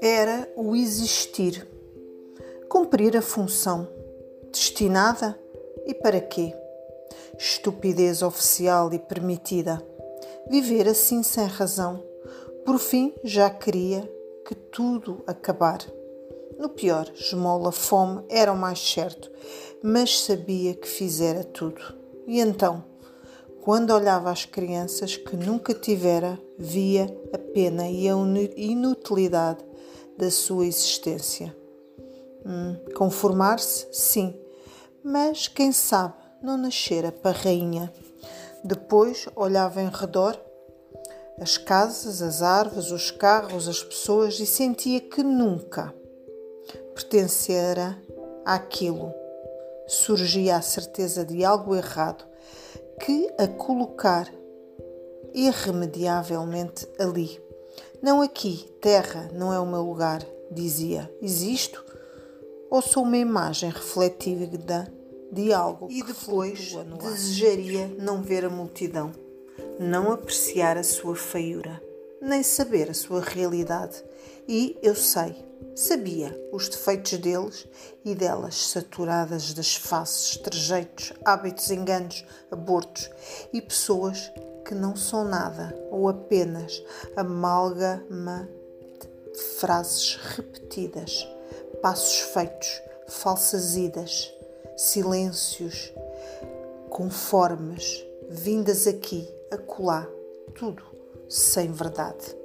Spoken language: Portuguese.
Era o existir, cumprir a função destinada e para quê? Estupidez oficial e permitida. Viver assim sem razão. Por fim, já queria que tudo acabar. No pior, esmola, fome era o mais certo, mas sabia que fizera tudo. E então, quando olhava as crianças que nunca tivera, via a pena e a inutilidade da sua existência. Hum, Conformar-se, sim, mas quem sabe não nascera para rainha. Depois olhava em redor as casas, as árvores, os carros, as pessoas e sentia que nunca pertencera àquilo. Surgia a certeza de algo errado que a colocar irremediavelmente ali. Não aqui, terra, não é o meu lugar, dizia. Existo ou sou uma imagem refletida de algo e depois desejaria não ver a multidão, não apreciar a sua feiura, nem saber a sua realidade. E eu sei, sabia os defeitos deles e delas, saturadas das faces, trejeitos, hábitos, enganos, abortos e pessoas que não são nada ou apenas amálgama de frases repetidas, passos feitos, falsas idas silêncios conformes, vindas aqui, acolá, tudo sem verdade.